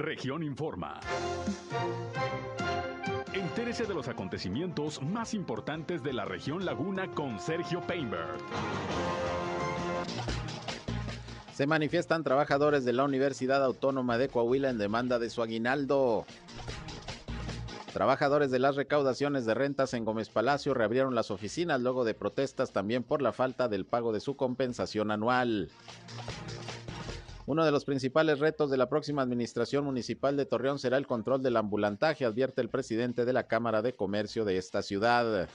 Región Informa. Entérese de los acontecimientos más importantes de la región Laguna con Sergio Painberg. Se manifiestan trabajadores de la Universidad Autónoma de Coahuila en demanda de su aguinaldo. Trabajadores de las recaudaciones de rentas en Gómez Palacio reabrieron las oficinas luego de protestas también por la falta del pago de su compensación anual. Uno de los principales retos de la próxima administración municipal de Torreón será el control del ambulantaje, advierte el presidente de la Cámara de Comercio de esta ciudad.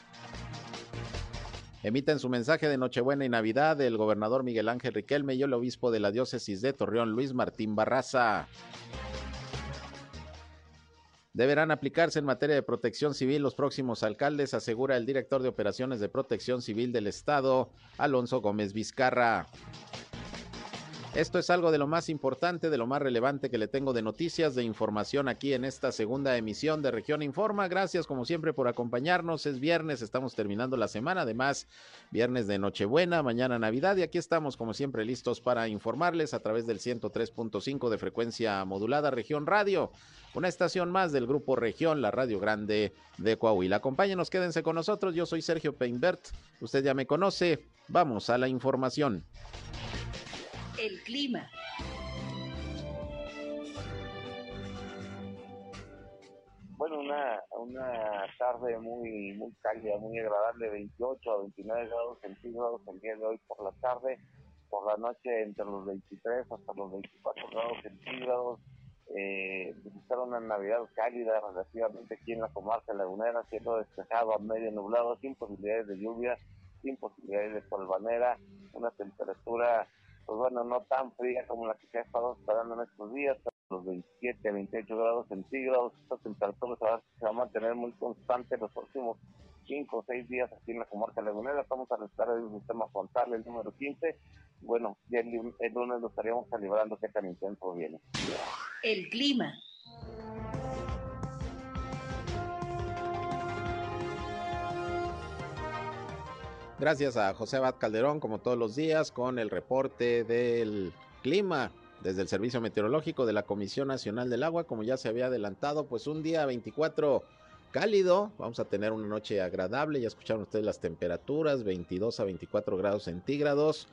Emiten su mensaje de Nochebuena y Navidad el gobernador Miguel Ángel Riquelme y el obispo de la diócesis de Torreón, Luis Martín Barraza. Deberán aplicarse en materia de protección civil los próximos alcaldes, asegura el director de operaciones de protección civil del Estado, Alonso Gómez Vizcarra. Esto es algo de lo más importante, de lo más relevante que le tengo de noticias, de información aquí en esta segunda emisión de Región Informa. Gracias como siempre por acompañarnos. Es viernes, estamos terminando la semana, además viernes de Nochebuena, mañana Navidad y aquí estamos como siempre listos para informarles a través del 103.5 de frecuencia modulada Región Radio, una estación más del grupo Región, la Radio Grande de Coahuila. Acompáñenos, quédense con nosotros. Yo soy Sergio Peinbert, usted ya me conoce. Vamos a la información. El clima. Bueno, una, una tarde muy muy cálida, muy agradable, 28 a 29 grados centígrados el día de hoy por la tarde, por la noche entre los 23 hasta los 24 grados centígrados. Eh, pues una Navidad cálida relativamente aquí en la comarca lagunera, siendo despejado a medio nublado, sin posibilidades de lluvia, sin posibilidades de polvanera, una temperatura pues bueno, no tan fría como la que se ha estado esperando en estos días, los 27, 28 grados centígrados. Esta temperatura se va, se va a mantener muy constante los próximos 5 o 6 días aquí en la comarca lagunera. Estamos a la espera del sistema frontal, el número 15. Bueno, ya el, lunes lo estaríamos calibrando qué tan intenso viene. El clima. Gracias a José Abad Calderón, como todos los días, con el reporte del clima desde el Servicio Meteorológico de la Comisión Nacional del Agua. Como ya se había adelantado, pues un día 24 cálido, vamos a tener una noche agradable, ya escucharon ustedes las temperaturas, 22 a 24 grados centígrados.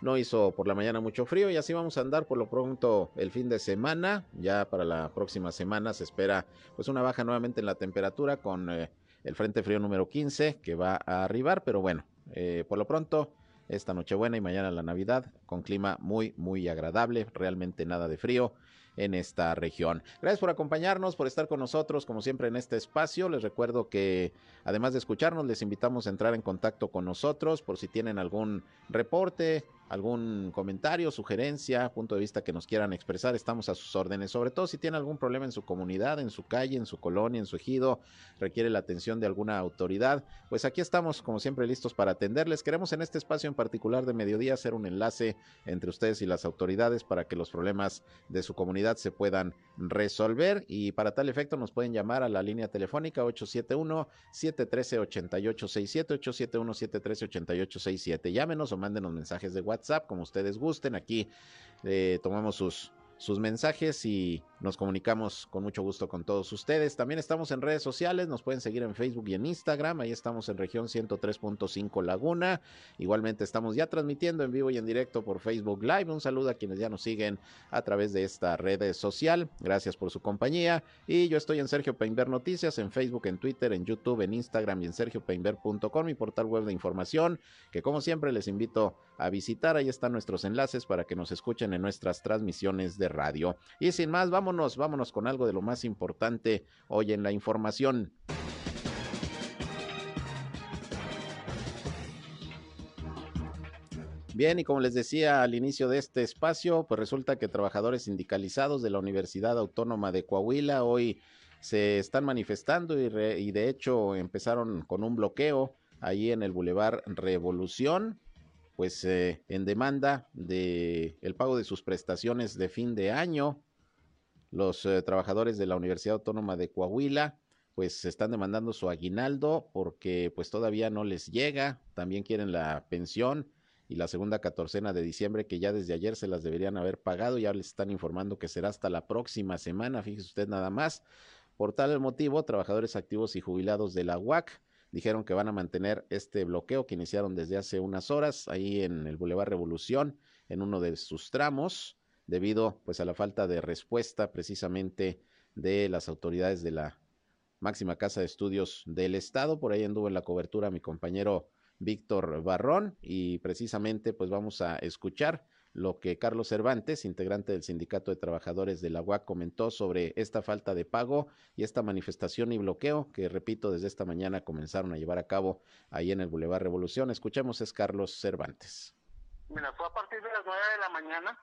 No hizo por la mañana mucho frío y así vamos a andar por lo pronto el fin de semana. Ya para la próxima semana se espera pues una baja nuevamente en la temperatura con eh, el Frente Frío número 15 que va a arribar, pero bueno, eh, por lo pronto, esta Nochebuena y mañana la Navidad con clima muy, muy agradable, realmente nada de frío en esta región. Gracias por acompañarnos, por estar con nosotros, como siempre, en este espacio. Les recuerdo que, además de escucharnos, les invitamos a entrar en contacto con nosotros por si tienen algún reporte, algún comentario, sugerencia, punto de vista que nos quieran expresar, estamos a sus órdenes. Sobre todo si tiene algún problema en su comunidad, en su calle, en su colonia, en su ejido, requiere la atención de alguna autoridad, pues aquí estamos como siempre listos para atenderles. Queremos en este espacio en particular de mediodía hacer un enlace entre ustedes y las autoridades para que los problemas de su comunidad se puedan resolver y para tal efecto nos pueden llamar a la línea telefónica 871 713 8867 871 713 8867. Llámenos o mándenos mensajes de WhatsApp WhatsApp, como ustedes gusten. Aquí eh, tomamos sus, sus mensajes y nos comunicamos con mucho gusto con todos ustedes. También estamos en redes sociales, nos pueden seguir en Facebook y en Instagram. Ahí estamos en región 103.5 Laguna. Igualmente estamos ya transmitiendo en vivo y en directo por Facebook Live. Un saludo a quienes ya nos siguen a través de esta red social. Gracias por su compañía. Y yo estoy en Sergio Peinber Noticias, en Facebook, en Twitter, en YouTube, en Instagram y en sergiopeinber.com, mi portal web de información, que como siempre les invito a visitar. Ahí están nuestros enlaces para que nos escuchen en nuestras transmisiones de radio. Y sin más, vamos vámonos, con algo de lo más importante hoy en la información. Bien, y como les decía al inicio de este espacio, pues resulta que trabajadores sindicalizados de la Universidad Autónoma de Coahuila hoy se están manifestando y, de hecho empezaron con un bloqueo ahí en el Boulevard Revolución, pues eh, en demanda de el pago de sus prestaciones de fin de año los eh, trabajadores de la Universidad Autónoma de Coahuila pues están demandando su aguinaldo porque pues todavía no les llega, también quieren la pensión y la segunda catorcena de diciembre, que ya desde ayer se las deberían haber pagado, ya les están informando que será hasta la próxima semana, fíjese usted nada más. Por tal motivo, trabajadores activos y jubilados de la UAC dijeron que van a mantener este bloqueo que iniciaron desde hace unas horas ahí en el Boulevard Revolución, en uno de sus tramos, debido pues a la falta de respuesta precisamente de las autoridades de la máxima casa de estudios del estado. Por ahí anduvo en la cobertura mi compañero Víctor Barrón y precisamente pues vamos a escuchar lo que Carlos Cervantes, integrante del Sindicato de Trabajadores de la UAC, comentó sobre esta falta de pago y esta manifestación y bloqueo que, repito, desde esta mañana comenzaron a llevar a cabo ahí en el Boulevard Revolución. Escuchemos, es Carlos Cervantes. Mira, fue a partir de las nueve de la mañana.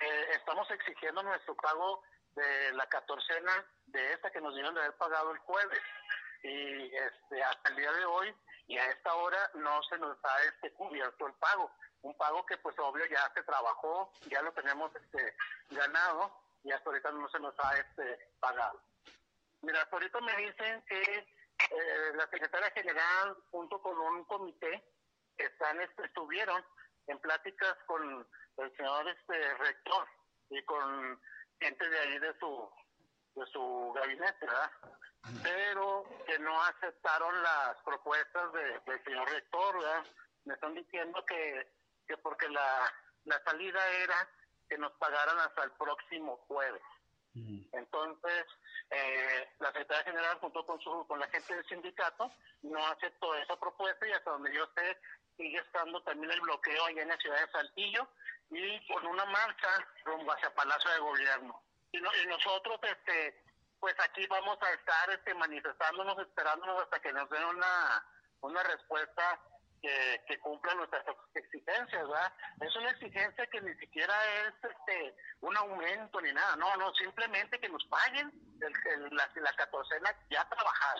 Eh, estamos exigiendo nuestro pago de la catorcena de esta que nos dieron de haber pagado el jueves. Y este, hasta el día de hoy y a esta hora no se nos ha este, cubierto el pago un pago que pues obvio ya se trabajó, ya lo tenemos este, ganado y hasta ahorita no se nos ha este, pagado. Mira, hasta ahorita me dicen que eh, la secretaria general junto con un comité están este, estuvieron en pláticas con el señor este rector y con gente de ahí de su de su gabinete, ¿verdad? Pero que no aceptaron las propuestas de, del señor rector, ¿verdad? Me están diciendo que que porque la, la salida era que nos pagaran hasta el próximo jueves. Entonces, eh, la Secretaría General, junto con, su, con la gente del sindicato, no aceptó esa propuesta y hasta donde yo sé, sigue estando también el bloqueo allá en la ciudad de Saltillo y con una marcha rumbo hacia Palacio de Gobierno. Y, y nosotros, este pues aquí vamos a estar este, manifestándonos, esperándonos hasta que nos den una, una respuesta que, que cumplan nuestras exigencias, ¿verdad? Es una exigencia que ni siquiera es este un aumento ni nada, no, no, simplemente que nos paguen la, la catorcena ya trabajar.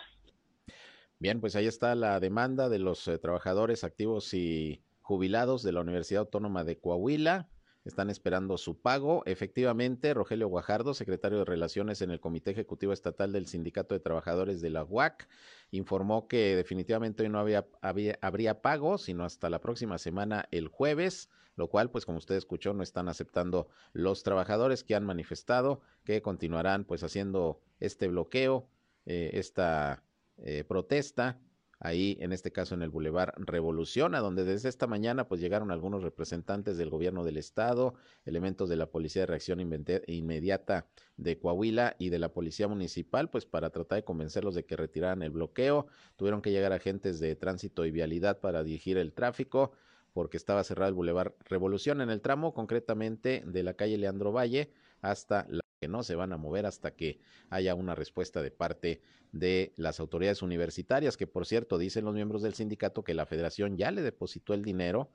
Bien, pues ahí está la demanda de los eh, trabajadores activos y jubilados de la Universidad Autónoma de Coahuila están esperando su pago. Efectivamente, Rogelio Guajardo, secretario de Relaciones en el Comité Ejecutivo Estatal del Sindicato de Trabajadores de la UAC, informó que definitivamente hoy no había, habría pago, sino hasta la próxima semana, el jueves, lo cual, pues como usted escuchó, no están aceptando los trabajadores que han manifestado que continuarán pues haciendo este bloqueo, eh, esta eh, protesta ahí en este caso en el Boulevard Revolución, a donde desde esta mañana pues llegaron algunos representantes del gobierno del estado, elementos de la Policía de Reacción Inmediata de Coahuila y de la Policía Municipal, pues para tratar de convencerlos de que retiraran el bloqueo. Tuvieron que llegar agentes de tránsito y vialidad para dirigir el tráfico porque estaba cerrado el Boulevard Revolución en el tramo concretamente de la calle Leandro Valle hasta la que no se van a mover hasta que haya una respuesta de parte de las autoridades universitarias, que por cierto dicen los miembros del sindicato que la federación ya le depositó el dinero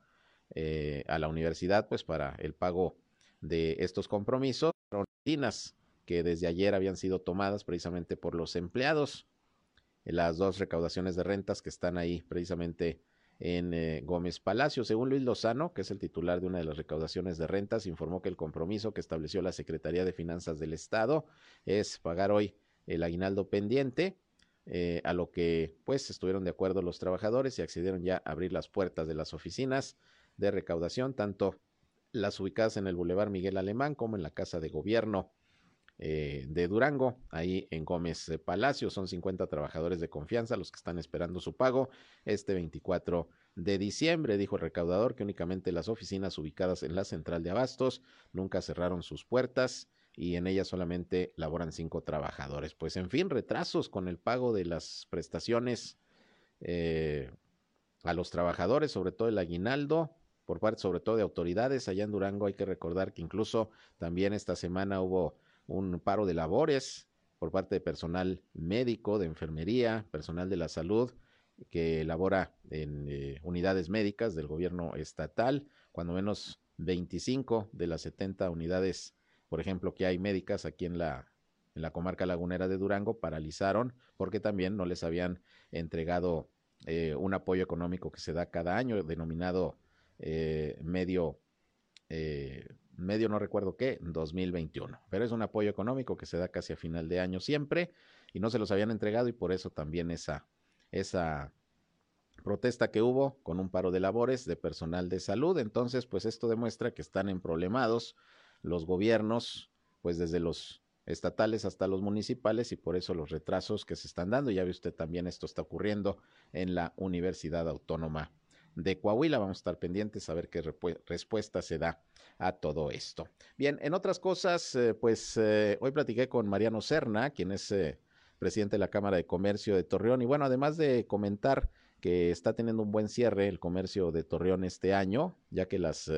eh, a la universidad pues para el pago de estos compromisos, que desde ayer habían sido tomadas precisamente por los empleados, las dos recaudaciones de rentas que están ahí precisamente en eh, Gómez Palacio. Según Luis Lozano, que es el titular de una de las recaudaciones de rentas, informó que el compromiso que estableció la Secretaría de Finanzas del Estado es pagar hoy el aguinaldo pendiente, eh, a lo que pues estuvieron de acuerdo los trabajadores y accedieron ya a abrir las puertas de las oficinas de recaudación, tanto las ubicadas en el Boulevard Miguel Alemán como en la Casa de Gobierno eh, de Durango, ahí en Gómez Palacio. Son 50 trabajadores de confianza los que están esperando su pago este 24 de diciembre, dijo el recaudador que únicamente las oficinas ubicadas en la central de abastos nunca cerraron sus puertas y en ellas solamente laboran cinco trabajadores. Pues en fin, retrasos con el pago de las prestaciones eh, a los trabajadores, sobre todo el aguinaldo, por parte sobre todo de autoridades allá en Durango. Hay que recordar que incluso también esta semana hubo un paro de labores por parte de personal médico, de enfermería, personal de la salud que labora en eh, unidades médicas del gobierno estatal, cuando menos 25 de las 70 unidades, por ejemplo, que hay médicas aquí en la, en la comarca lagunera de Durango, paralizaron porque también no les habían entregado eh, un apoyo económico que se da cada año, denominado eh, medio medio no recuerdo qué, 2021. Pero es un apoyo económico que se da casi a final de año siempre y no se los habían entregado y por eso también esa, esa protesta que hubo con un paro de labores de personal de salud. Entonces, pues esto demuestra que están emproblemados los gobiernos, pues desde los estatales hasta los municipales y por eso los retrasos que se están dando. Ya ve usted también esto está ocurriendo en la Universidad Autónoma de Coahuila. Vamos a estar pendientes a ver qué respuesta se da a todo esto. Bien, en otras cosas, eh, pues eh, hoy platiqué con Mariano Serna, quien es eh, presidente de la Cámara de Comercio de Torreón. Y bueno, además de comentar que está teniendo un buen cierre el comercio de Torreón este año, ya que las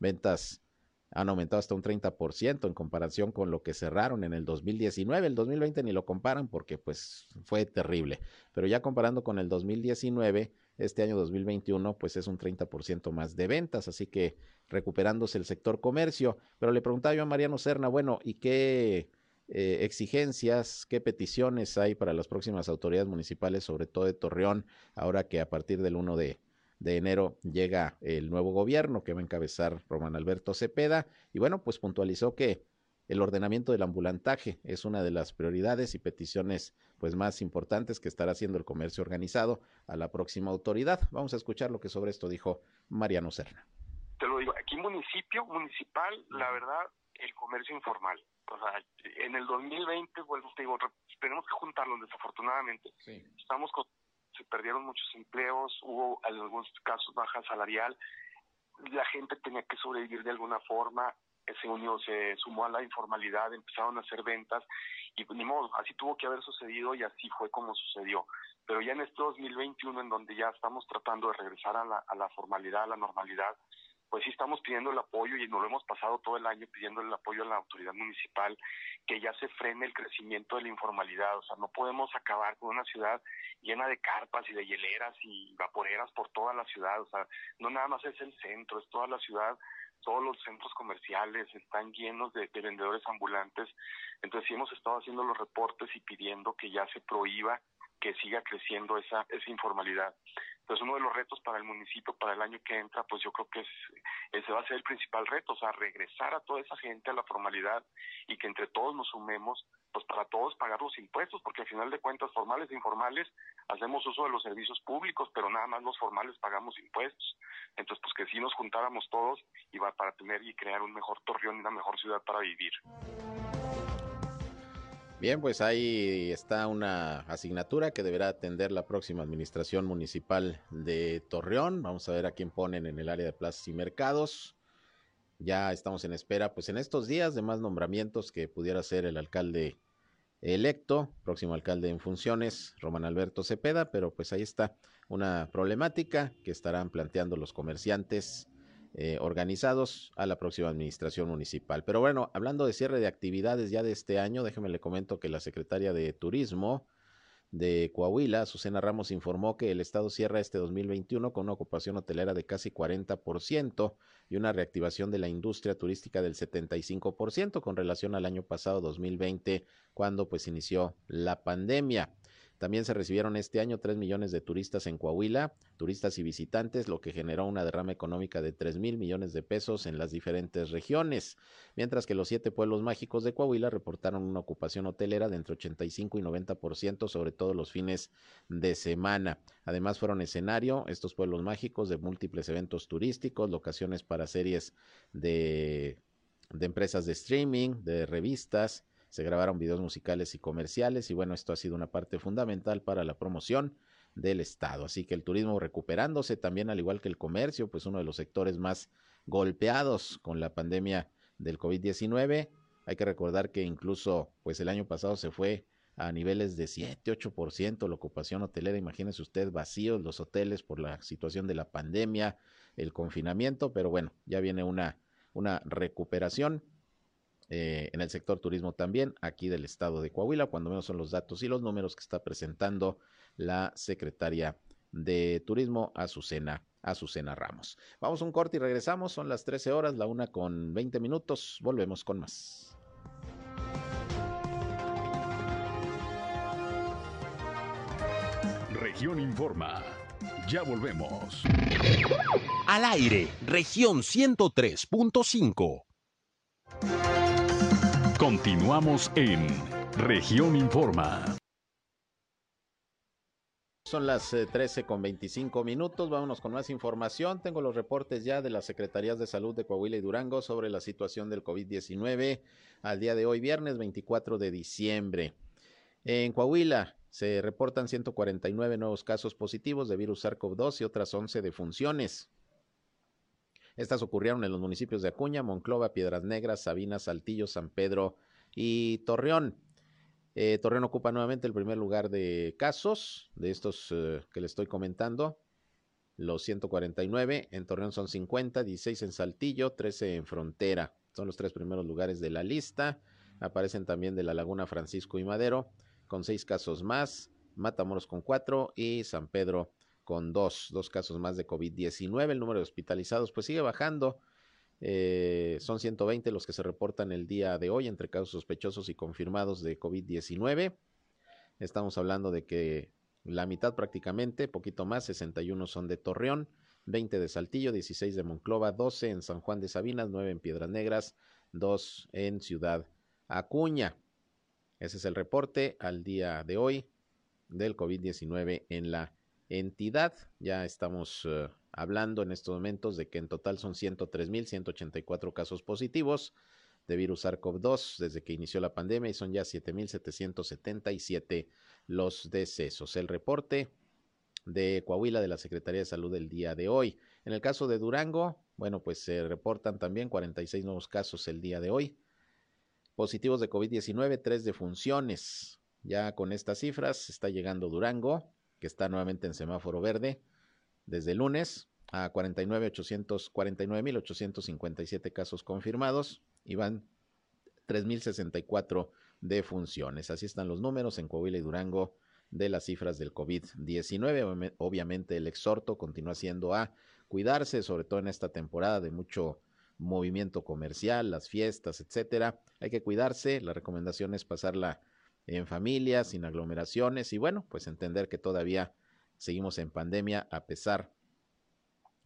ventas han aumentado hasta un 30% en comparación con lo que cerraron en el 2019. El 2020 ni lo comparan porque pues fue terrible, pero ya comparando con el 2019, este año 2021 pues es un 30% más de ventas, así que recuperándose el sector comercio. Pero le preguntaba yo a Mariano Serna, bueno, ¿y qué eh, exigencias, qué peticiones hay para las próximas autoridades municipales, sobre todo de Torreón, ahora que a partir del 1 de de enero llega el nuevo gobierno que va a encabezar Román Alberto Cepeda y bueno, pues puntualizó que el ordenamiento del ambulantaje es una de las prioridades y peticiones pues más importantes que estará haciendo el comercio organizado a la próxima autoridad. Vamos a escuchar lo que sobre esto dijo Mariano Serna. Te lo digo, aquí municipio, municipal, la verdad, el comercio informal. O sea, en el 2020, bueno, te digo, tenemos que juntarlo desafortunadamente. Sí. Estamos con se perdieron muchos empleos, hubo en algunos casos baja salarial, la gente tenía que sobrevivir de alguna forma, se unió, se sumó a la informalidad, empezaron a hacer ventas y ni modo, así tuvo que haber sucedido y así fue como sucedió. Pero ya en este 2021, en donde ya estamos tratando de regresar a la, a la formalidad, a la normalidad, pues sí estamos pidiendo el apoyo y nos lo hemos pasado todo el año pidiendo el apoyo a la autoridad municipal, que ya se frene el crecimiento de la informalidad. O sea, no podemos acabar con una ciudad llena de carpas y de hieleras y vaporeras por toda la ciudad. O sea, no nada más es el centro, es toda la ciudad. Todos los centros comerciales están llenos de, de vendedores ambulantes. Entonces sí hemos estado haciendo los reportes y pidiendo que ya se prohíba que siga creciendo esa, esa informalidad. Entonces, uno de los retos para el municipio para el año que entra, pues yo creo que es, ese va a ser el principal reto, o sea, regresar a toda esa gente a la formalidad y que entre todos nos sumemos, pues para todos pagar los impuestos, porque al final de cuentas, formales e informales, hacemos uso de los servicios públicos, pero nada más los formales pagamos impuestos. Entonces, pues que sí nos juntáramos todos y va para tener y crear un mejor Torreón y una mejor ciudad para vivir. Bien, pues ahí está una asignatura que deberá atender la próxima administración municipal de Torreón. Vamos a ver a quién ponen en el área de plazas y mercados. Ya estamos en espera, pues en estos días de más nombramientos que pudiera ser el alcalde electo, próximo alcalde en funciones, Román Alberto Cepeda, pero pues ahí está una problemática que estarán planteando los comerciantes eh, organizados a la próxima administración municipal. Pero bueno, hablando de cierre de actividades ya de este año, déjeme le comento que la secretaria de Turismo de Coahuila, Susana Ramos, informó que el estado cierra este 2021 con una ocupación hotelera de casi 40% y una reactivación de la industria turística del 75% con relación al año pasado 2020, cuando pues inició la pandemia. También se recibieron este año 3 millones de turistas en Coahuila, turistas y visitantes, lo que generó una derrama económica de 3 mil millones de pesos en las diferentes regiones, mientras que los siete pueblos mágicos de Coahuila reportaron una ocupación hotelera de entre 85 y 90%, sobre todo los fines de semana. Además fueron escenario estos pueblos mágicos de múltiples eventos turísticos, locaciones para series de, de empresas de streaming, de revistas, se grabaron videos musicales y comerciales y bueno, esto ha sido una parte fundamental para la promoción del Estado. Así que el turismo recuperándose también, al igual que el comercio, pues uno de los sectores más golpeados con la pandemia del COVID-19. Hay que recordar que incluso pues el año pasado se fue a niveles de 7, 8% la ocupación hotelera. Imagínense usted vacíos los hoteles por la situación de la pandemia, el confinamiento, pero bueno, ya viene una, una recuperación eh, en el sector turismo también, aquí del estado de Coahuila, cuando menos son los datos y los números que está presentando la secretaria de Turismo, Azucena, Azucena Ramos. Vamos a un corte y regresamos, son las 13 horas, la una con 20 minutos, volvemos con más. Región Informa. Ya volvemos. Al aire, región 103.5. Continuamos en región Informa. Son las 13 eh, con 25 minutos. Vámonos con más información. Tengo los reportes ya de las Secretarías de Salud de Coahuila y Durango sobre la situación del COVID-19 al día de hoy, viernes 24 de diciembre. En Coahuila se reportan 149 nuevos casos positivos de virus SARS-CoV-2 y otras 11 defunciones. Estas ocurrieron en los municipios de Acuña, Monclova, Piedras Negras, Sabina, Saltillo, San Pedro y Torreón. Eh, Torreón ocupa nuevamente el primer lugar de casos de estos eh, que le estoy comentando. Los 149 en Torreón son 50, 16 en Saltillo, 13 en Frontera. Son los tres primeros lugares de la lista. Aparecen también de la Laguna Francisco y Madero con seis casos más, Matamoros con cuatro y San Pedro con dos, dos casos más de COVID-19. El número de hospitalizados pues sigue bajando. Eh, son 120 los que se reportan el día de hoy entre casos sospechosos y confirmados de COVID-19. Estamos hablando de que la mitad prácticamente, poquito más, 61 son de Torreón, 20 de Saltillo, 16 de Monclova, 12 en San Juan de Sabinas, 9 en Piedras Negras, 2 en Ciudad Acuña. Ese es el reporte al día de hoy del COVID-19 en la entidad. Ya estamos eh, hablando en estos momentos de que en total son 103.184 casos positivos de virus SARS-CoV-2 desde que inició la pandemia y son ya 7.777 los decesos. El reporte de Coahuila de la Secretaría de Salud del día de hoy. En el caso de Durango, bueno, pues se reportan también 46 nuevos casos el día de hoy. Positivos de COVID-19, tres defunciones. Ya con estas cifras está llegando Durango, que está nuevamente en semáforo verde desde el lunes a 49.857 casos confirmados y van 3.064 defunciones. Así están los números en Coahuila y Durango de las cifras del COVID-19. Obviamente el exhorto continúa siendo a cuidarse, sobre todo en esta temporada de mucho movimiento comercial, las fiestas, etcétera. Hay que cuidarse. La recomendación es pasarla en familia, sin aglomeraciones y bueno, pues entender que todavía seguimos en pandemia a pesar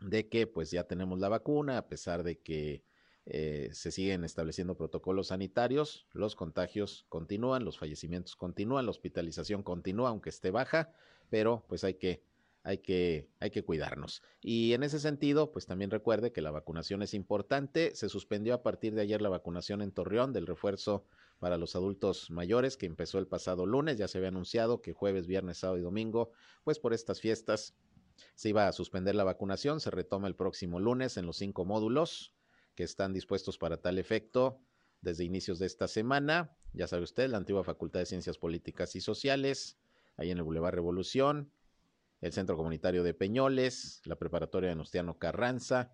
de que pues ya tenemos la vacuna, a pesar de que eh, se siguen estableciendo protocolos sanitarios, los contagios continúan, los fallecimientos continúan, la hospitalización continúa, aunque esté baja, pero pues hay que, hay que, hay que cuidarnos. Y en ese sentido, pues también recuerde que la vacunación es importante. Se suspendió a partir de ayer la vacunación en Torreón del refuerzo para los adultos mayores que empezó el pasado lunes. Ya se había anunciado que jueves, viernes, sábado y domingo, pues por estas fiestas se iba a suspender la vacunación. Se retoma el próximo lunes en los cinco módulos que están dispuestos para tal efecto desde inicios de esta semana. Ya sabe usted, la antigua Facultad de Ciencias Políticas y Sociales, ahí en el Boulevard Revolución, el Centro Comunitario de Peñoles, la Preparatoria de Nostiano Carranza,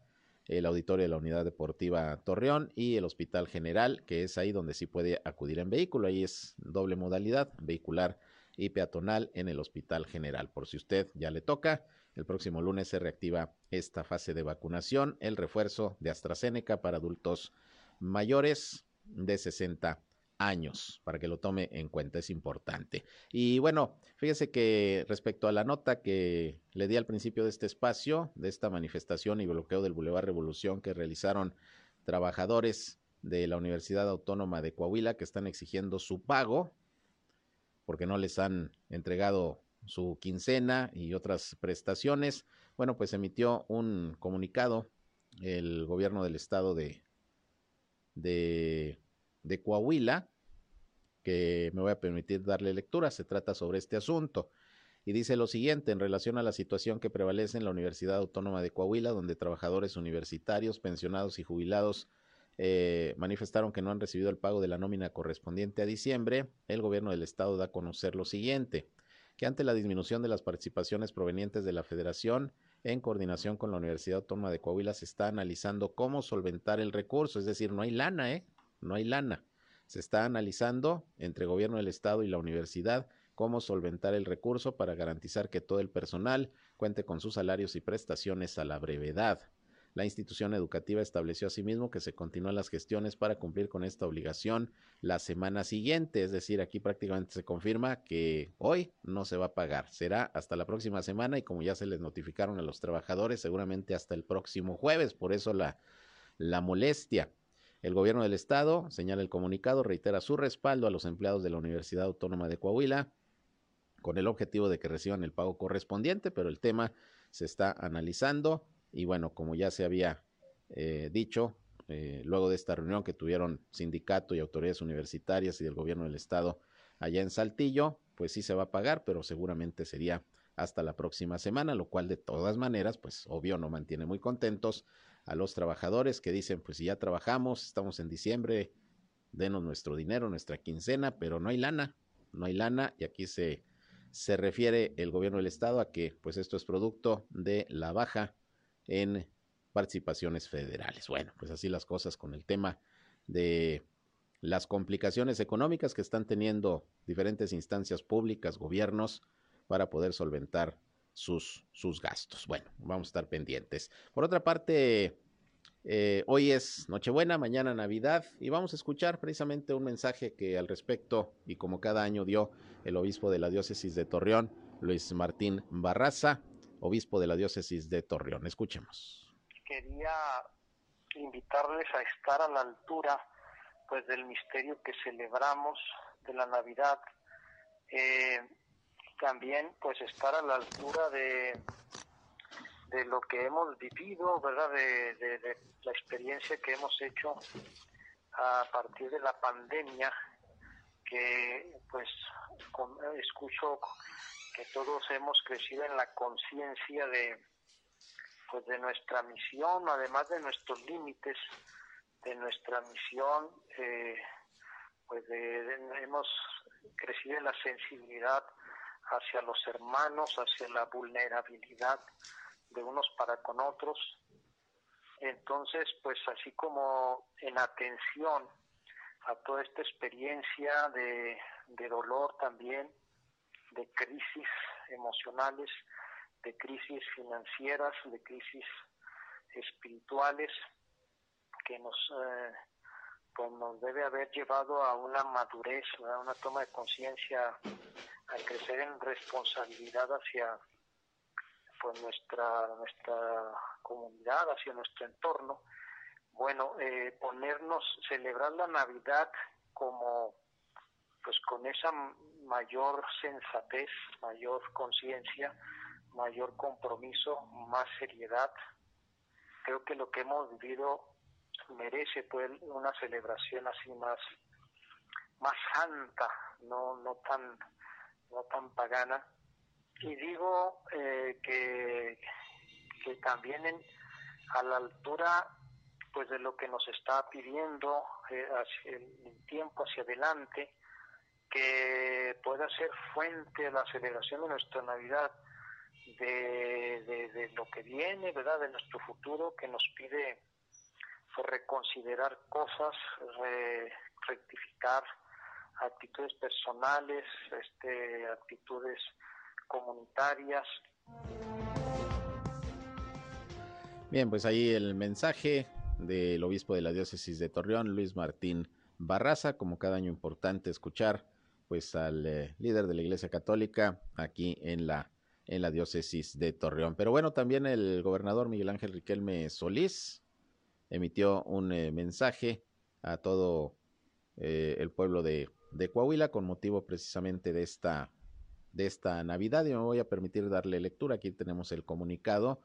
el auditorio de la Unidad Deportiva Torreón y el Hospital General, que es ahí donde sí puede acudir en vehículo. Ahí es doble modalidad, vehicular y peatonal en el Hospital General. Por si usted ya le toca, el próximo lunes se reactiva esta fase de vacunación, el refuerzo de AstraZeneca para adultos mayores de 60 años, para que lo tome en cuenta, es importante. Y bueno, fíjese que respecto a la nota que le di al principio de este espacio, de esta manifestación y bloqueo del Boulevard Revolución que realizaron trabajadores de la Universidad Autónoma de Coahuila que están exigiendo su pago porque no les han entregado su quincena y otras prestaciones. Bueno, pues emitió un comunicado el gobierno del estado de, de de Coahuila, que me voy a permitir darle lectura. Se trata sobre este asunto. Y dice lo siguiente en relación a la situación que prevalece en la Universidad Autónoma de Coahuila, donde trabajadores universitarios, pensionados y jubilados eh, manifestaron que no han recibido el pago de la nómina correspondiente a diciembre. El gobierno del estado da a conocer lo siguiente, que ante la disminución de las participaciones provenientes de la federación, en coordinación con la Universidad Autónoma de Coahuila, se está analizando cómo solventar el recurso, es decir, no hay lana, ¿eh? No hay lana. Se está analizando entre gobierno del estado y la universidad cómo solventar el recurso para garantizar que todo el personal cuente con sus salarios y prestaciones a la brevedad. La institución educativa estableció asimismo que se continúan las gestiones para cumplir con esta obligación la semana siguiente, es decir, aquí prácticamente se confirma que hoy no se va a pagar, será hasta la próxima semana y como ya se les notificaron a los trabajadores, seguramente hasta el próximo jueves, por eso la, la molestia. El gobierno del estado, señala el comunicado, reitera su respaldo a los empleados de la Universidad Autónoma de Coahuila con el objetivo de que reciban el pago correspondiente, pero el tema se está analizando y bueno, como ya se había eh, dicho, eh, luego de esta reunión que tuvieron sindicato y autoridades universitarias y del gobierno del estado allá en Saltillo, pues sí se va a pagar, pero seguramente sería hasta la próxima semana, lo cual de todas maneras, pues obvio no mantiene muy contentos a los trabajadores que dicen, pues si ya trabajamos, estamos en diciembre, denos nuestro dinero, nuestra quincena, pero no hay lana, no hay lana y aquí se, se refiere el gobierno del estado a que pues esto es producto de la baja en participaciones federales. Bueno, pues así las cosas con el tema de las complicaciones económicas que están teniendo diferentes instancias públicas, gobiernos, para poder solventar sus, sus gastos. Bueno, vamos a estar pendientes. Por otra parte, eh, hoy es Nochebuena, mañana Navidad y vamos a escuchar precisamente un mensaje que al respecto y como cada año dio el obispo de la diócesis de Torreón, Luis Martín Barraza, obispo de la diócesis de Torreón. Escuchemos. Quería invitarles a estar a la altura pues del misterio que celebramos de la Navidad. Eh, también pues estar a la altura de, de lo que hemos vivido, ¿verdad? De, de, la experiencia que hemos hecho a partir de la pandemia, que pues escucho que todos hemos crecido en la conciencia de pues de nuestra misión, además de nuestros límites, de nuestra misión, eh, pues hemos crecido en la sensibilidad hacia los hermanos, hacia la vulnerabilidad de unos para con otros. Entonces, pues así como en atención a toda esta experiencia de, dolor también, de crisis emocionales, de crisis financieras, de crisis espirituales, que nos, eh, pues nos debe haber llevado a una madurez, a una toma de conciencia a crecer en responsabilidad hacia pues nuestra nuestra comunidad, hacia nuestro entorno. Bueno, eh, ponernos, celebrar la Navidad como pues con esa mayor sensatez, mayor conciencia, mayor compromiso, más seriedad. Creo que lo que hemos vivido merece pues una celebración así más más santa, no no tan tan pagana. Y digo eh, que, que también en, a la altura pues de lo que nos está pidiendo eh, el, tiempo hacia adelante, que pueda ser fuente de la celebración de nuestra Navidad, de, de, lo que viene, ¿verdad? De nuestro futuro, que nos pide pues, reconsiderar cosas, rectificar actitudes personales, este, actitudes comunitarias. Bien, pues ahí el mensaje del obispo de la diócesis de Torreón, Luis Martín Barraza, como cada año importante escuchar pues al eh, líder de la Iglesia Católica aquí en la en la diócesis de Torreón. Pero bueno, también el gobernador Miguel Ángel Riquelme Solís emitió un eh, mensaje a todo eh, el pueblo de de Coahuila con motivo precisamente de esta, de esta Navidad. Y me voy a permitir darle lectura. Aquí tenemos el comunicado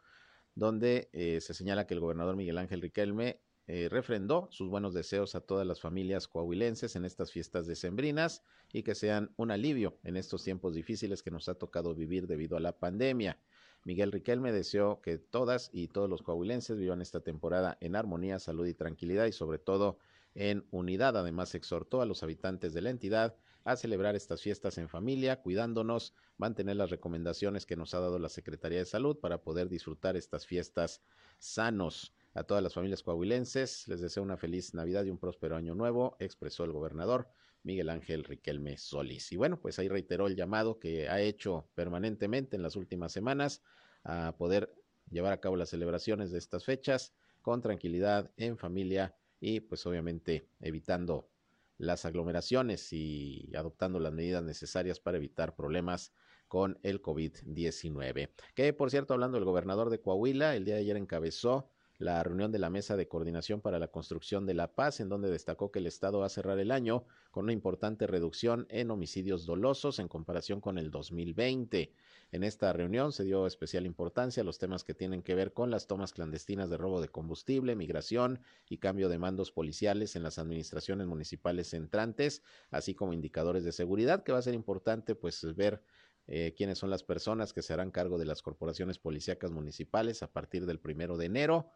donde eh, se señala que el gobernador Miguel Ángel Riquelme eh, refrendó sus buenos deseos a todas las familias coahuilenses en estas fiestas decembrinas y que sean un alivio en estos tiempos difíciles que nos ha tocado vivir debido a la pandemia. Miguel Riquelme deseó que todas y todos los coahuilenses vivan esta temporada en armonía, salud y tranquilidad y sobre todo en unidad. Además, exhortó a los habitantes de la entidad a celebrar estas fiestas en familia, cuidándonos, mantener las recomendaciones que nos ha dado la Secretaría de Salud para poder disfrutar estas fiestas sanos. A todas las familias coahuilenses les deseo una feliz Navidad y un próspero año nuevo, expresó el gobernador Miguel Ángel Riquelme Solís. Y bueno, pues ahí reiteró el llamado que ha hecho permanentemente en las últimas semanas a poder llevar a cabo las celebraciones de estas fechas con tranquilidad, en familia y pues obviamente evitando las aglomeraciones y adoptando las medidas necesarias para evitar problemas con el COVID-19. Que por cierto, hablando del gobernador de Coahuila, el día de ayer encabezó la reunión de la Mesa de Coordinación para la Construcción de la Paz, en donde destacó que el Estado va a cerrar el año con una importante reducción en homicidios dolosos en comparación con el 2020. En esta reunión se dio especial importancia a los temas que tienen que ver con las tomas clandestinas de robo de combustible, migración y cambio de mandos policiales en las administraciones municipales entrantes, así como indicadores de seguridad, que va a ser importante pues ver eh, quiénes son las personas que se harán cargo de las corporaciones policíacas municipales a partir del primero de enero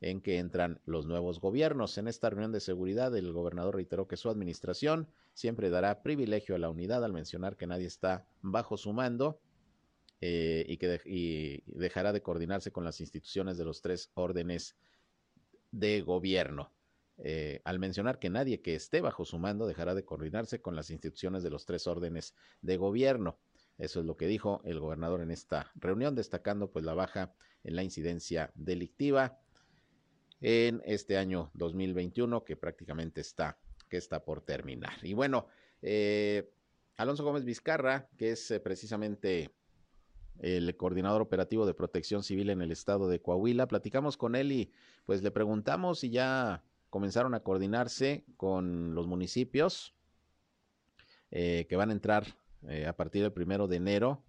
en que entran los nuevos gobiernos. En esta reunión de seguridad, el gobernador reiteró que su administración siempre dará privilegio a la unidad al mencionar que nadie está bajo su mando eh, y que dejará de coordinarse con las instituciones de los tres órdenes de gobierno. Eh, al mencionar que nadie que esté bajo su mando dejará de coordinarse con las instituciones de los tres órdenes de gobierno. Eso es lo que dijo el gobernador en esta reunión, destacando pues la baja en la incidencia delictiva en este año 2021 que prácticamente está que está por terminar. Y bueno, eh, Alonso Gómez Vizcarra, que es precisamente el coordinador operativo de protección civil en el estado de Coahuila. Platicamos con él y pues le preguntamos si ya comenzaron a coordinarse con los municipios eh, que van a entrar eh, a partir del primero de enero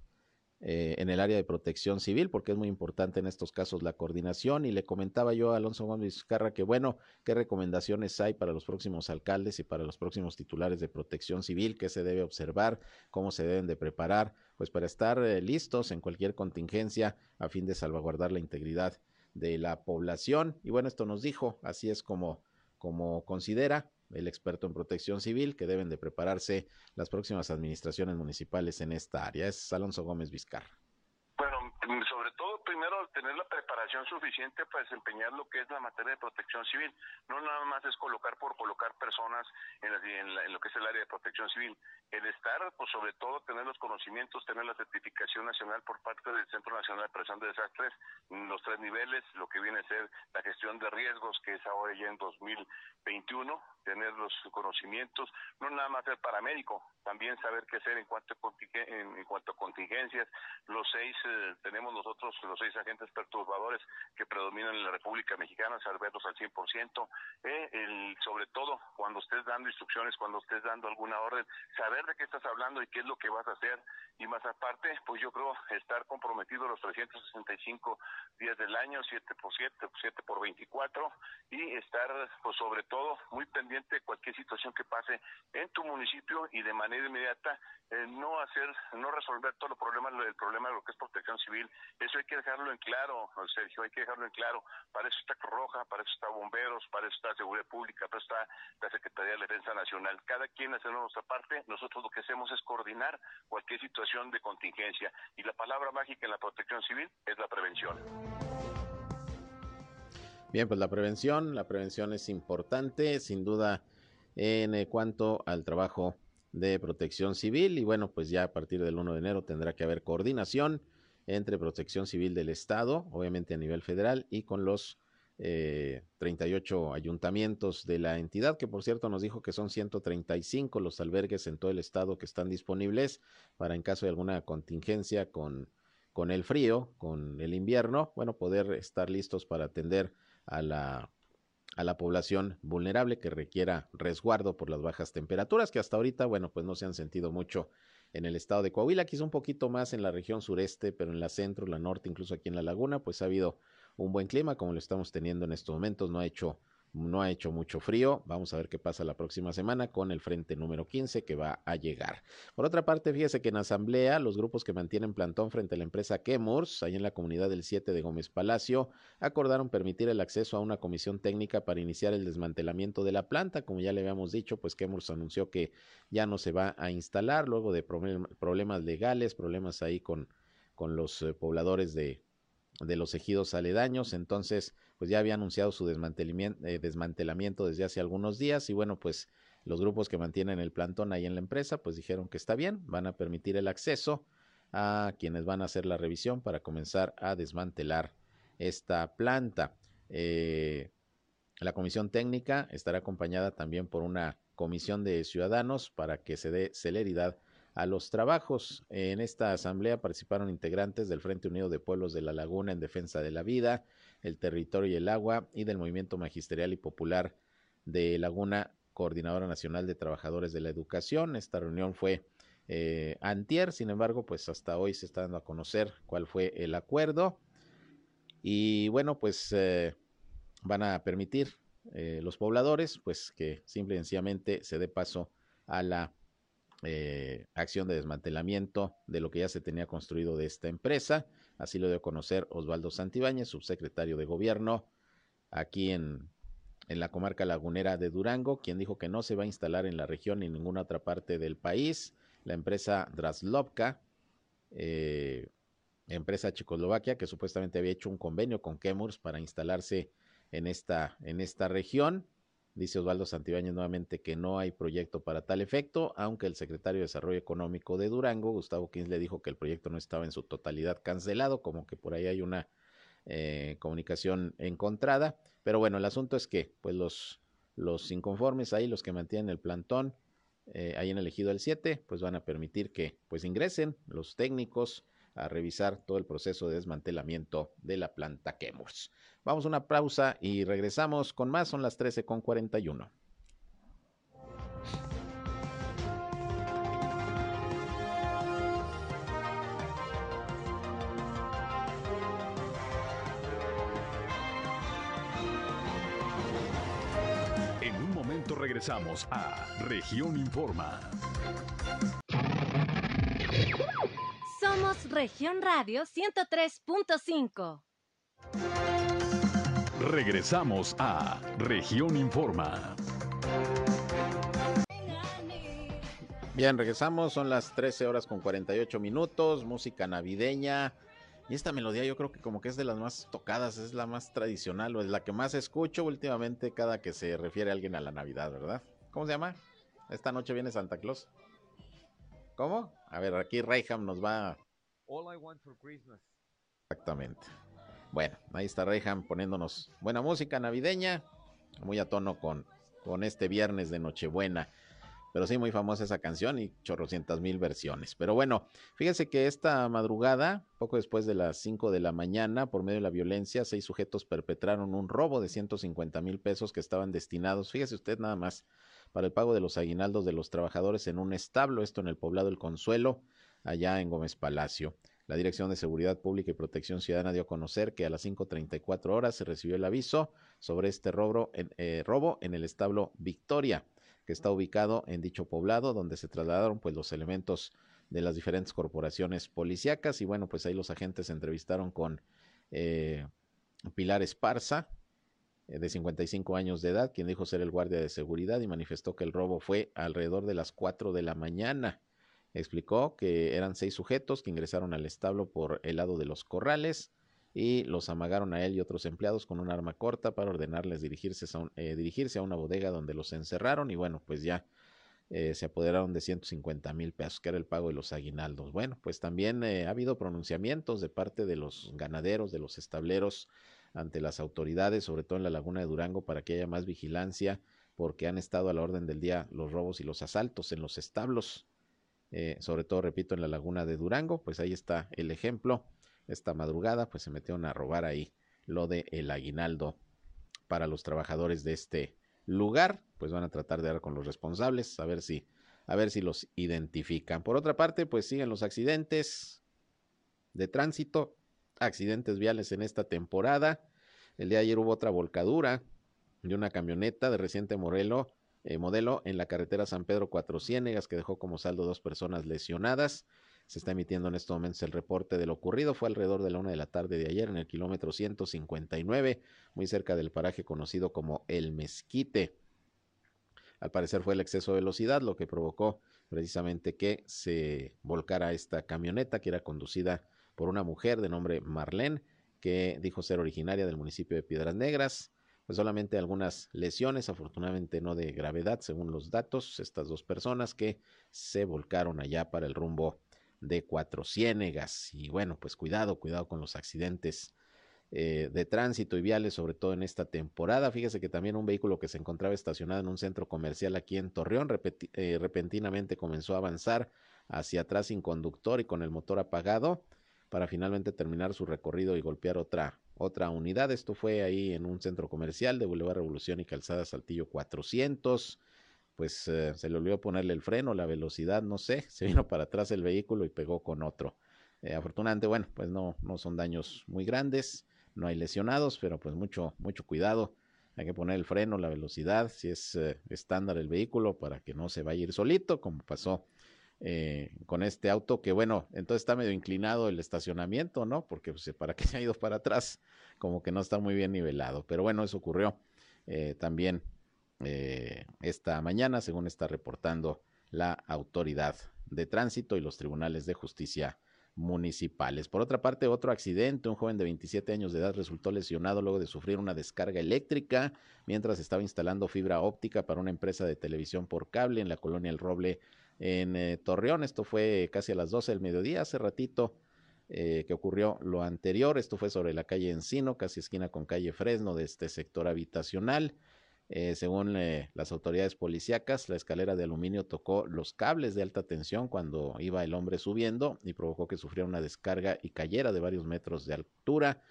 eh, en el área de protección civil, porque es muy importante en estos casos la coordinación. Y le comentaba yo a Alonso Gómez Vizcarra que, bueno, qué recomendaciones hay para los próximos alcaldes y para los próximos titulares de protección civil, qué se debe observar, cómo se deben de preparar, pues para estar eh, listos en cualquier contingencia a fin de salvaguardar la integridad de la población. Y bueno, esto nos dijo, así es como, como considera el experto en protección civil, que deben de prepararse las próximas administraciones municipales en esta área. Es Alonso Gómez Vizcarra. Bueno, sobre todo primero tener la suficiente para desempeñar lo que es la materia de protección civil. No nada más es colocar por colocar personas en, en, lo que es el área de protección civil. El estar, pues sobre todo tener los conocimientos, tener la certificación nacional por parte del Centro Nacional de Presión de Desastres, los tres niveles, lo que viene a ser la gestión de riesgos, que es ahora ya en 2021, tener los conocimientos, no nada más ser paramédico, también saber qué hacer en cuanto a, en, contingencias. Los seis, eh, tenemos nosotros los seis agentes perturbadores que predominan en la República Mexicana, saberlos al 100%, eh, el, sobre todo cuando estés dando instrucciones, cuando estés dando alguna orden, saber de qué estás hablando y qué es lo que vas a hacer. Y más aparte, pues yo creo estar comprometido los 365 días del año, 7 por 7, 7 por 24, y estar, pues sobre todo, muy pendiente de cualquier situación que pase en tu municipio y de manera inmediata eh, no hacer, no resolver todos los problemas, el problema de lo que es protección civil. Eso hay que dejarlo en claro, Sergio, hay que dejarlo en claro. Para eso está Roja, para eso está Bomberos, para eso está Seguridad Pública, para eso está la Secretaría de Defensa Nacional. Cada quien hace nuestra parte. Nosotros lo que hacemos es coordinar cualquier situación de contingencia. Y la palabra mágica en la protección civil es la prevención. Bien, pues la prevención, la prevención es importante, sin duda, en eh, cuanto al trabajo de protección civil y bueno, pues ya a partir del 1 de enero tendrá que haber coordinación entre protección civil del Estado, obviamente a nivel federal, y con los eh, 38 ayuntamientos de la entidad, que por cierto nos dijo que son 135 los albergues en todo el estado que están disponibles para en caso de alguna contingencia con, con el frío, con el invierno, bueno, poder estar listos para atender a la a la población vulnerable que requiera resguardo por las bajas temperaturas que hasta ahorita, bueno, pues no se han sentido mucho en el estado de Coahuila, quizá un poquito más en la región sureste, pero en la centro, la norte, incluso aquí en la laguna, pues ha habido un buen clima como lo estamos teniendo en estos momentos, no ha hecho no ha hecho mucho frío. Vamos a ver qué pasa la próxima semana con el frente número 15 que va a llegar. Por otra parte, fíjese que en asamblea, los grupos que mantienen plantón frente a la empresa Kemurs, ahí en la comunidad del 7 de Gómez Palacio, acordaron permitir el acceso a una comisión técnica para iniciar el desmantelamiento de la planta. Como ya le habíamos dicho, pues Kemurs anunció que ya no se va a instalar luego de problemas legales, problemas ahí con, con los eh, pobladores de, de los ejidos aledaños. Entonces, pues ya había anunciado su desmantelamiento, eh, desmantelamiento desde hace algunos días y bueno, pues los grupos que mantienen el plantón ahí en la empresa, pues dijeron que está bien, van a permitir el acceso a quienes van a hacer la revisión para comenzar a desmantelar esta planta. Eh, la comisión técnica estará acompañada también por una comisión de ciudadanos para que se dé celeridad a los trabajos. En esta asamblea participaron integrantes del Frente Unido de Pueblos de la Laguna en defensa de la vida, el territorio y el agua y del Movimiento Magisterial y Popular de Laguna, Coordinadora Nacional de Trabajadores de la Educación. Esta reunión fue eh, antier, sin embargo, pues hasta hoy se está dando a conocer cuál fue el acuerdo. Y bueno, pues eh, van a permitir eh, los pobladores, pues que simple y sencillamente se dé paso a la acción de desmantelamiento de lo que ya se tenía construido de esta empresa. Así lo dio a conocer Osvaldo Santibáñez, subsecretario de Gobierno aquí en, en la comarca lagunera de Durango, quien dijo que no se va a instalar en la región ni en ninguna otra parte del país. La empresa Draslovka, eh, empresa checoslovaquia, que supuestamente había hecho un convenio con Kemurs para instalarse en esta, en esta región. Dice Osvaldo Santibáñez nuevamente que no hay proyecto para tal efecto, aunque el secretario de Desarrollo Económico de Durango, Gustavo Kins, le dijo que el proyecto no estaba en su totalidad cancelado, como que por ahí hay una eh, comunicación encontrada. Pero bueno, el asunto es que pues los, los inconformes ahí, los que mantienen el plantón, eh, ahí en elegido el 7, pues van a permitir que pues ingresen los técnicos a revisar todo el proceso de desmantelamiento de la planta Chemours. Vamos a una pausa y regresamos con más. Son las 13 con 41. En un momento regresamos a Región Informa. Somos Región Radio 103.5. Regresamos a Región Informa. Bien, regresamos, son las 13 horas con 48 minutos, música navideña. Y esta melodía yo creo que como que es de las más tocadas, es la más tradicional o es la que más escucho últimamente cada que se refiere a alguien a la Navidad, ¿verdad? ¿Cómo se llama? Esta noche viene Santa Claus. ¿Cómo? A ver, aquí Rayham nos va... All I want for Christmas. Exactamente. Bueno, ahí está Reyham poniéndonos buena música navideña, muy a tono con, con este viernes de Nochebuena. Pero sí, muy famosa esa canción y chorrocientas mil versiones. Pero bueno, fíjese que esta madrugada, poco después de las 5 de la mañana, por medio de la violencia, seis sujetos perpetraron un robo de 150 mil pesos que estaban destinados, fíjese usted nada más, para el pago de los aguinaldos de los trabajadores en un establo, esto en el poblado El Consuelo, allá en Gómez Palacio. La Dirección de Seguridad Pública y Protección Ciudadana dio a conocer que a las 5.34 horas se recibió el aviso sobre este robo en, eh, robo en el establo Victoria, que está ubicado en dicho poblado, donde se trasladaron pues los elementos de las diferentes corporaciones policíacas y bueno, pues ahí los agentes se entrevistaron con eh, Pilar Esparza, eh, de 55 años de edad, quien dijo ser el guardia de seguridad y manifestó que el robo fue alrededor de las 4 de la mañana. Explicó que eran seis sujetos que ingresaron al establo por el lado de los corrales y los amagaron a él y otros empleados con un arma corta para ordenarles dirigirse a, eh, dirigirse a una bodega donde los encerraron y bueno, pues ya eh, se apoderaron de 150 mil pesos, que era el pago de los aguinaldos. Bueno, pues también eh, ha habido pronunciamientos de parte de los ganaderos, de los estableros ante las autoridades, sobre todo en la laguna de Durango, para que haya más vigilancia, porque han estado a la orden del día los robos y los asaltos en los establos. Eh, sobre todo, repito, en la laguna de Durango, pues ahí está el ejemplo. Esta madrugada, pues se metieron a robar ahí lo de el aguinaldo para los trabajadores de este lugar, pues van a tratar de dar con los responsables, a ver si, a ver si los identifican. Por otra parte, pues siguen los accidentes de tránsito, accidentes viales en esta temporada. El día de ayer hubo otra volcadura de una camioneta de reciente Morelo eh, modelo en la carretera San Pedro Cuatro Ciénegas, que dejó como saldo dos personas lesionadas. Se está emitiendo en estos momentos el reporte de lo ocurrido. Fue alrededor de la una de la tarde de ayer en el kilómetro 159, muy cerca del paraje conocido como El Mezquite. Al parecer fue el exceso de velocidad lo que provocó precisamente que se volcara esta camioneta que era conducida por una mujer de nombre Marlene, que dijo ser originaria del municipio de Piedras Negras. Pues solamente algunas lesiones, afortunadamente no de gravedad, según los datos, estas dos personas que se volcaron allá para el rumbo de Cuatro Ciénegas. Y bueno, pues cuidado, cuidado con los accidentes eh, de tránsito y viales, sobre todo en esta temporada. Fíjese que también un vehículo que se encontraba estacionado en un centro comercial aquí en Torreón eh, repentinamente comenzó a avanzar hacia atrás sin conductor y con el motor apagado para finalmente terminar su recorrido y golpear otra otra unidad. Esto fue ahí en un centro comercial de Boulevard Revolución y Calzada Saltillo 400. Pues eh, se le olvidó ponerle el freno, la velocidad, no sé, se vino para atrás el vehículo y pegó con otro. Eh, afortunadamente, bueno, pues no, no son daños muy grandes, no hay lesionados, pero pues mucho, mucho cuidado. Hay que poner el freno, la velocidad, si es eh, estándar el vehículo, para que no se vaya a ir solito, como pasó eh, con este auto, que bueno, entonces está medio inclinado el estacionamiento, ¿no? Porque pues, para que se ha ido para atrás, como que no está muy bien nivelado. Pero bueno, eso ocurrió eh, también eh, esta mañana, según está reportando la autoridad de tránsito y los tribunales de justicia municipales. Por otra parte, otro accidente, un joven de 27 años de edad resultó lesionado luego de sufrir una descarga eléctrica mientras estaba instalando fibra óptica para una empresa de televisión por cable en la colonia El Roble en eh, Torreón. Esto fue casi a las 12 del mediodía, hace ratito eh, que ocurrió lo anterior. Esto fue sobre la calle Encino, casi esquina con calle Fresno de este sector habitacional. Eh, según las autoridades policíacas, la escalera de aluminio tocó los cables de alta tensión cuando iba el hombre subiendo y provocó que sufriera una descarga y cayera de varios metros de altura.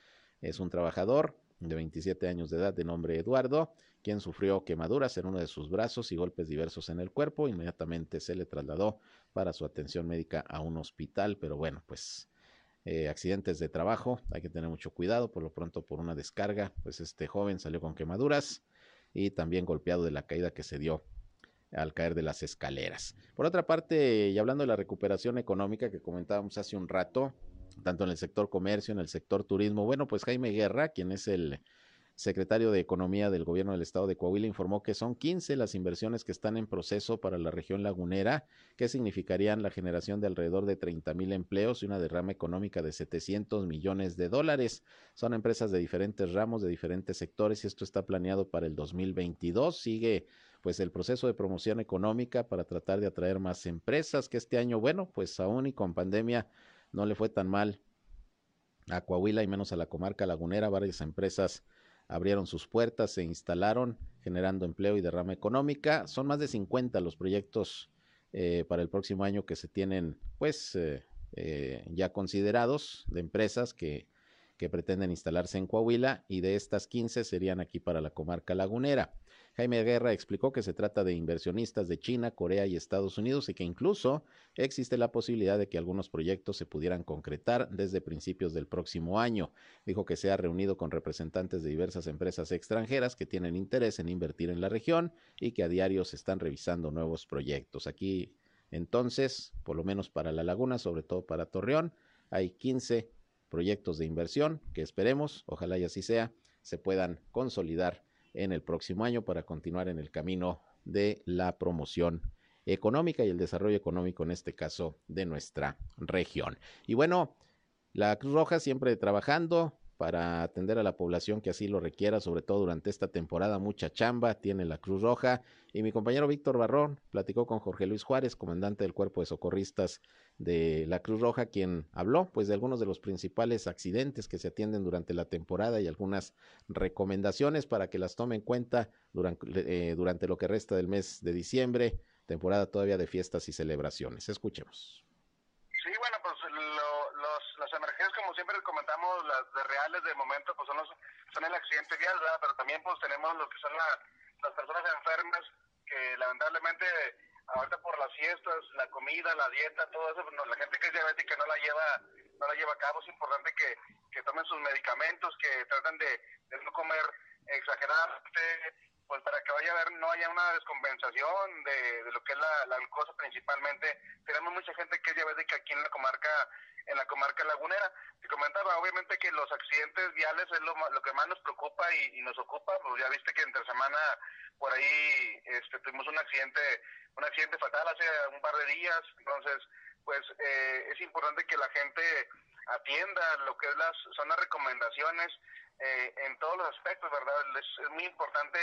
Es un trabajador de 27 años de edad de nombre Eduardo quien sufrió quemaduras en uno de sus brazos y golpes diversos en el cuerpo. Inmediatamente se le trasladó para su atención médica a un hospital, pero bueno, pues eh, accidentes de trabajo, hay que tener mucho cuidado, por lo pronto por una descarga, pues este joven salió con quemaduras y también golpeado de la caída que se dio al caer de las escaleras. Por otra parte, y hablando de la recuperación económica que comentábamos hace un rato, tanto en el sector comercio, en el sector turismo, bueno, pues Jaime Guerra, quien es el secretario de Economía del Gobierno del Estado de Coahuila informó que son 15 las inversiones que están en proceso para la región lagunera, que significarían la generación de alrededor de 30 mil empleos y una derrama económica de 700 millones de dólares. Son empresas de diferentes ramos, de diferentes sectores y esto está planeado para el 2022. Sigue pues el proceso de promoción económica para tratar de atraer más empresas que este año, bueno, pues aún y con pandemia no le fue tan mal a Coahuila y menos a la comarca lagunera, varias empresas abrieron sus puertas, se instalaron, generando empleo y derrama económica. Son más de 50 los proyectos eh, para el próximo año que se tienen, pues, eh, eh, ya considerados de empresas que, que pretenden instalarse en Coahuila y de estas 15 serían aquí para la comarca lagunera. Jaime Guerra explicó que se trata de inversionistas de China, Corea y Estados Unidos y que incluso existe la posibilidad de que algunos proyectos se pudieran concretar desde principios del próximo año. Dijo que se ha reunido con representantes de diversas empresas extranjeras que tienen interés en invertir en la región y que a diario se están revisando nuevos proyectos. Aquí, entonces, por lo menos para La Laguna, sobre todo para Torreón, hay 15 proyectos de inversión que esperemos, ojalá y así sea, se puedan consolidar en el próximo año para continuar en el camino de la promoción económica y el desarrollo económico, en este caso, de nuestra región. Y bueno, la Cruz Roja siempre trabajando para atender a la población que así lo requiera, sobre todo durante esta temporada, mucha chamba tiene la Cruz Roja. Y mi compañero Víctor Barrón platicó con Jorge Luis Juárez, comandante del Cuerpo de Socorristas de la Cruz Roja, quien habló pues de algunos de los principales accidentes que se atienden durante la temporada y algunas recomendaciones para que las tome en cuenta eh, durante lo que resta del mes de diciembre, temporada todavía de fiestas y celebraciones. Escuchemos. Sí, bueno, pues los, las emergencias, como siempre comentamos, de reales de momento, pues son, los, son el accidente vial. Pero también pues tenemos lo que son las personas enfermas que lamentablemente ahorita por las fiestas, la comida, la dieta, todo eso, la gente que es diabética no la lleva no la lleva a cabo, es importante que, que tomen sus medicamentos, que traten de, no comer exageradamente, pues para que vaya a haber, no haya una descompensación de, de lo que es la, la, glucosa principalmente. Tenemos mucha gente que es diabética aquí en la comarca en la comarca lagunera. Te comentaba, obviamente que los accidentes viales es lo, lo que más nos preocupa y, y, nos ocupa, pues ya viste que entre semana por ahí este, tuvimos un accidente, un accidente fatal hace un par de días, entonces pues eh, es importante que la gente atienda lo que es las, son las recomendaciones eh, en todos los aspectos, ¿verdad? Es, muy importante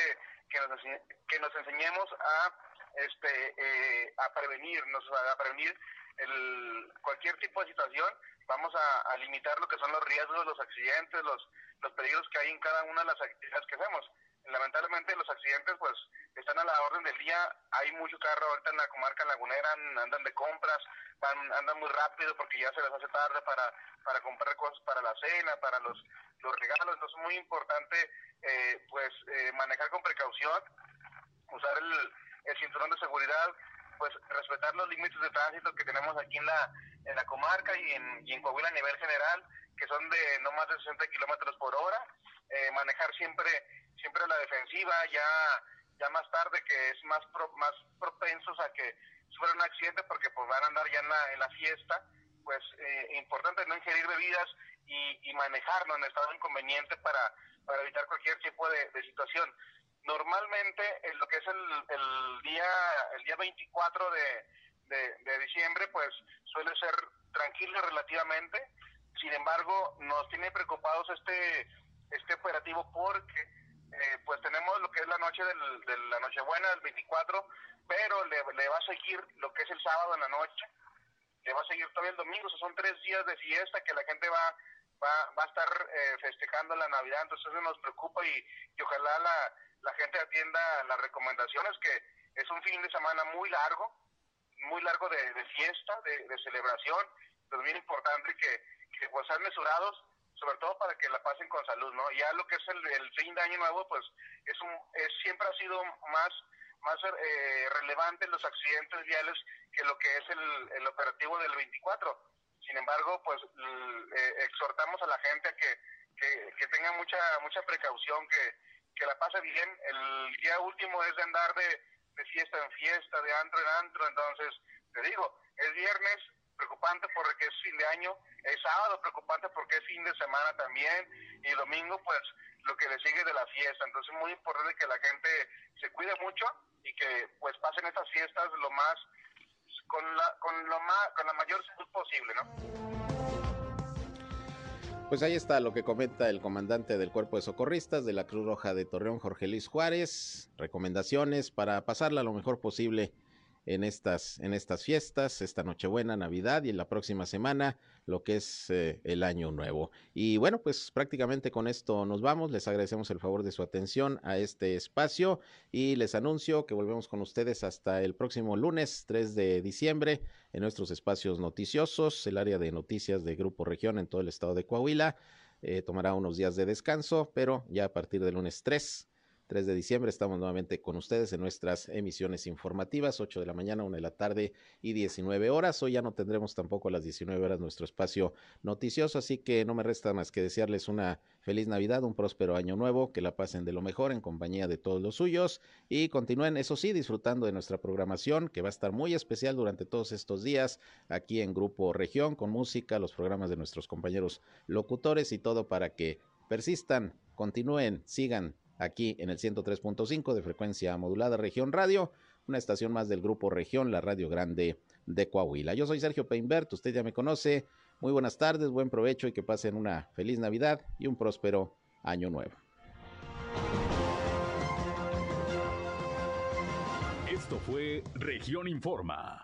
que nos, que nos enseñemos a este eh, a prevenirnos, a prevenir el, cualquier tipo de situación, vamos a, a, limitar lo que son los riesgos, los accidentes, los, los peligros que hay en cada una de las actividades que hacemos. Lamentablemente los accidentes pues están a la orden del día, hay mucho carro ahorita en la comarca lagunera, andan de compras, andan muy rápido porque ya se les hace tarde para, para comprar cosas para la cena, para los, los regalos, entonces es muy importante eh, pues eh, manejar con precaución, usar el, el cinturón de seguridad, pues respetar los límites de tránsito que tenemos aquí en la, en la comarca y en, y en Coahuila a nivel general, que son de no más de 60 kilómetros por hora, eh, manejar siempre siempre la defensiva, ya ya más tarde que es más más propensos a que sufran un accidente porque pues van a andar ya en la, en la fiesta, pues eh, importante no ingerir bebidas y, y manejarlo en estado inconveniente para, para evitar cualquier tipo de, de situación. Normalmente en lo que es el, el día el día 24 de, de, diciembre pues suele ser tranquilo relativamente sin embargo nos tiene preocupados este este operativo porque eh, pues tenemos lo que es la noche del, de la Nochebuena del 24 pero le, va a seguir lo que es el sábado en la noche. Le va a seguir todavía el domingo, son tres días de fiesta que la gente va va, va a estar eh, festejando la Navidad, entonces eso nos preocupa y, y ojalá la, la gente atienda las recomendaciones, que es un fin de semana muy largo, muy largo de, de fiesta, de, de, celebración, es bien importante que, que pues sean mesurados, sobre todo para que la pasen con salud, ¿no? Ya lo que es el, fin de año nuevo, pues es un, es, siempre ha sido más más eh, relevante los accidentes viales que lo que es el, el operativo del 24. Sin embargo, pues eh, exhortamos a la gente a que, que, que tenga mucha mucha precaución, que, que la pase bien. El día último es de andar de, de fiesta en fiesta, de antro en antro, entonces, te digo, es viernes, preocupante porque es fin de año, es sábado preocupante porque es fin de semana también, y domingo pues lo que le sigue de la fiesta, entonces es muy importante que la gente se cuide mucho y que pues pasen estas fiestas lo más con la con lo más con la mayor salud posible, ¿no? Pues ahí está lo que comenta el comandante del Cuerpo de Socorristas de la Cruz Roja de Torreón, Jorge Luis Juárez. Recomendaciones para pasarla lo mejor posible en estas, en estas fiestas, esta Nochebuena, Navidad y en la próxima semana lo que es eh, el año nuevo. Y bueno, pues prácticamente con esto nos vamos. Les agradecemos el favor de su atención a este espacio y les anuncio que volvemos con ustedes hasta el próximo lunes 3 de diciembre en nuestros espacios noticiosos, el área de noticias de Grupo Región en todo el estado de Coahuila. Eh, tomará unos días de descanso, pero ya a partir del lunes 3 3 de diciembre. Estamos nuevamente con ustedes en nuestras emisiones informativas, 8 de la mañana, 1 de la tarde y 19 horas. Hoy ya no tendremos tampoco a las 19 horas nuestro espacio noticioso, así que no me resta más que desearles una feliz Navidad, un próspero año nuevo, que la pasen de lo mejor en compañía de todos los suyos y continúen, eso sí, disfrutando de nuestra programación, que va a estar muy especial durante todos estos días aquí en Grupo Región, con música, los programas de nuestros compañeros locutores y todo para que persistan, continúen, sigan aquí en el 103.5 de frecuencia modulada Región Radio, una estación más del grupo Región, la Radio Grande de Coahuila. Yo soy Sergio Peinbert, usted ya me conoce. Muy buenas tardes, buen provecho y que pasen una feliz Navidad y un próspero año nuevo. Esto fue Región Informa